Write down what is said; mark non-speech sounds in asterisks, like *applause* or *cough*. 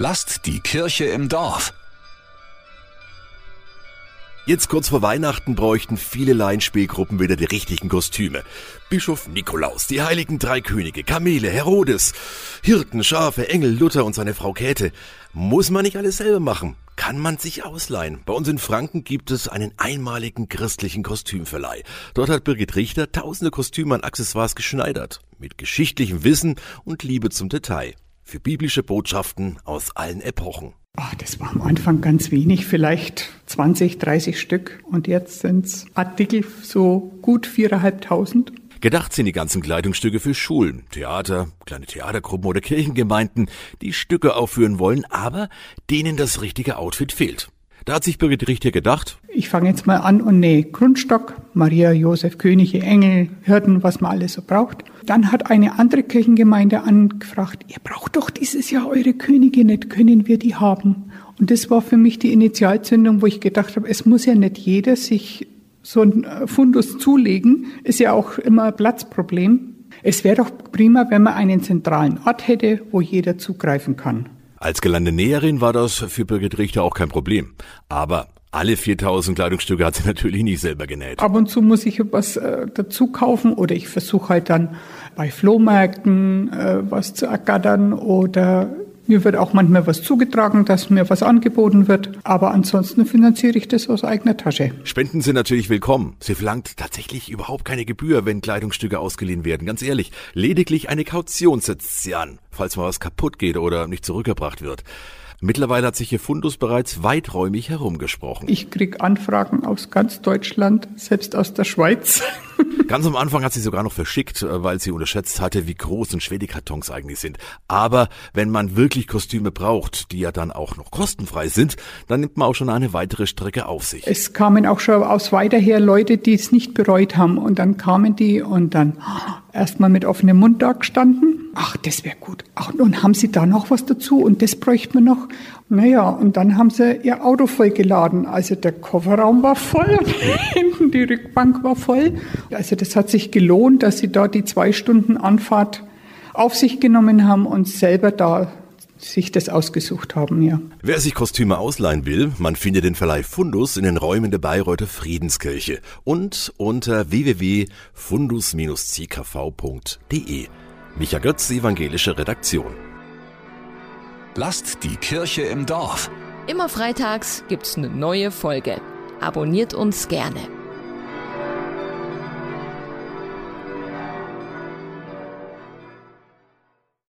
Lasst die Kirche im Dorf. Jetzt kurz vor Weihnachten bräuchten viele Laienspielgruppen wieder die richtigen Kostüme. Bischof Nikolaus, die heiligen drei Könige, Kamele, Herodes, Hirten, Schafe, Engel, Luther und seine Frau Käthe. Muss man nicht alles selber machen. Kann man sich ausleihen. Bei uns in Franken gibt es einen einmaligen christlichen Kostümverleih. Dort hat Birgit Richter tausende Kostüme und Accessoires geschneidert. Mit geschichtlichem Wissen und Liebe zum Detail für biblische Botschaften aus allen Epochen. Oh, das war am Anfang ganz wenig, vielleicht 20, 30 Stück. Und jetzt sind es Artikel so gut viereinhalbtausend. Gedacht sind die ganzen Kleidungsstücke für Schulen, Theater, kleine Theatergruppen oder Kirchengemeinden, die Stücke aufführen wollen, aber denen das richtige Outfit fehlt. Da hat sich Birgit Richter gedacht. Ich fange jetzt mal an und nähe Grundstock, Maria, Josef, Könige, Engel, Hirten, was man alles so braucht. Dann hat eine andere Kirchengemeinde angefragt, ihr braucht doch dieses Jahr eure Könige nicht, können wir die haben? Und das war für mich die Initialzündung, wo ich gedacht habe, es muss ja nicht jeder sich so ein äh, Fundus zulegen, ist ja auch immer ein Platzproblem. Es wäre doch prima, wenn man einen zentralen Ort hätte, wo jeder zugreifen kann. Als Gelandenäherin war das für Birgit Richter auch kein Problem. Aber alle 4000 Kleidungsstücke hat sie *laughs* natürlich nicht selber genäht. Ab und zu muss ich was äh, dazu kaufen oder ich versuche halt dann bei Flohmärkten äh, was zu ergattern oder mir wird auch manchmal was zugetragen, dass mir was angeboten wird. Aber ansonsten finanziere ich das aus eigener Tasche. Spenden sind natürlich willkommen. Sie verlangt tatsächlich überhaupt keine Gebühr, wenn Kleidungsstücke ausgeliehen werden. Ganz ehrlich, lediglich eine Kaution setzt sie an, falls mal was kaputt geht oder nicht zurückgebracht wird. Mittlerweile hat sich ihr Fundus bereits weiträumig herumgesprochen. Ich krieg Anfragen aus ganz Deutschland, selbst aus der Schweiz. *laughs* Ganz am Anfang hat sie sogar noch verschickt, äh, weil sie unterschätzt hatte, wie groß und schwer die Kartons eigentlich sind. Aber wenn man wirklich Kostüme braucht, die ja dann auch noch kostenfrei sind, dann nimmt man auch schon eine weitere Strecke auf sich. Es kamen auch schon aus weiter her Leute, die es nicht bereut haben. Und dann kamen die und dann erstmal mit offenem Mund da gestanden ach, das wäre gut. Ach, und haben Sie da noch was dazu? Und das bräuchten wir noch. Naja, und dann haben sie ihr Auto vollgeladen. Also der Kofferraum war voll, *laughs* hinten die Rückbank war voll. Also das hat sich gelohnt, dass sie da die zwei Stunden Anfahrt auf sich genommen haben und selber da sich das ausgesucht haben, ja. Wer sich Kostüme ausleihen will, man findet den Verleih Fundus in den Räumen der Bayreuther Friedenskirche und unter www.fundus-ckv.de. Micha Götz, evangelische Redaktion. Lasst die Kirche im Dorf. Immer freitags gibt's eine neue Folge. Abonniert uns gerne.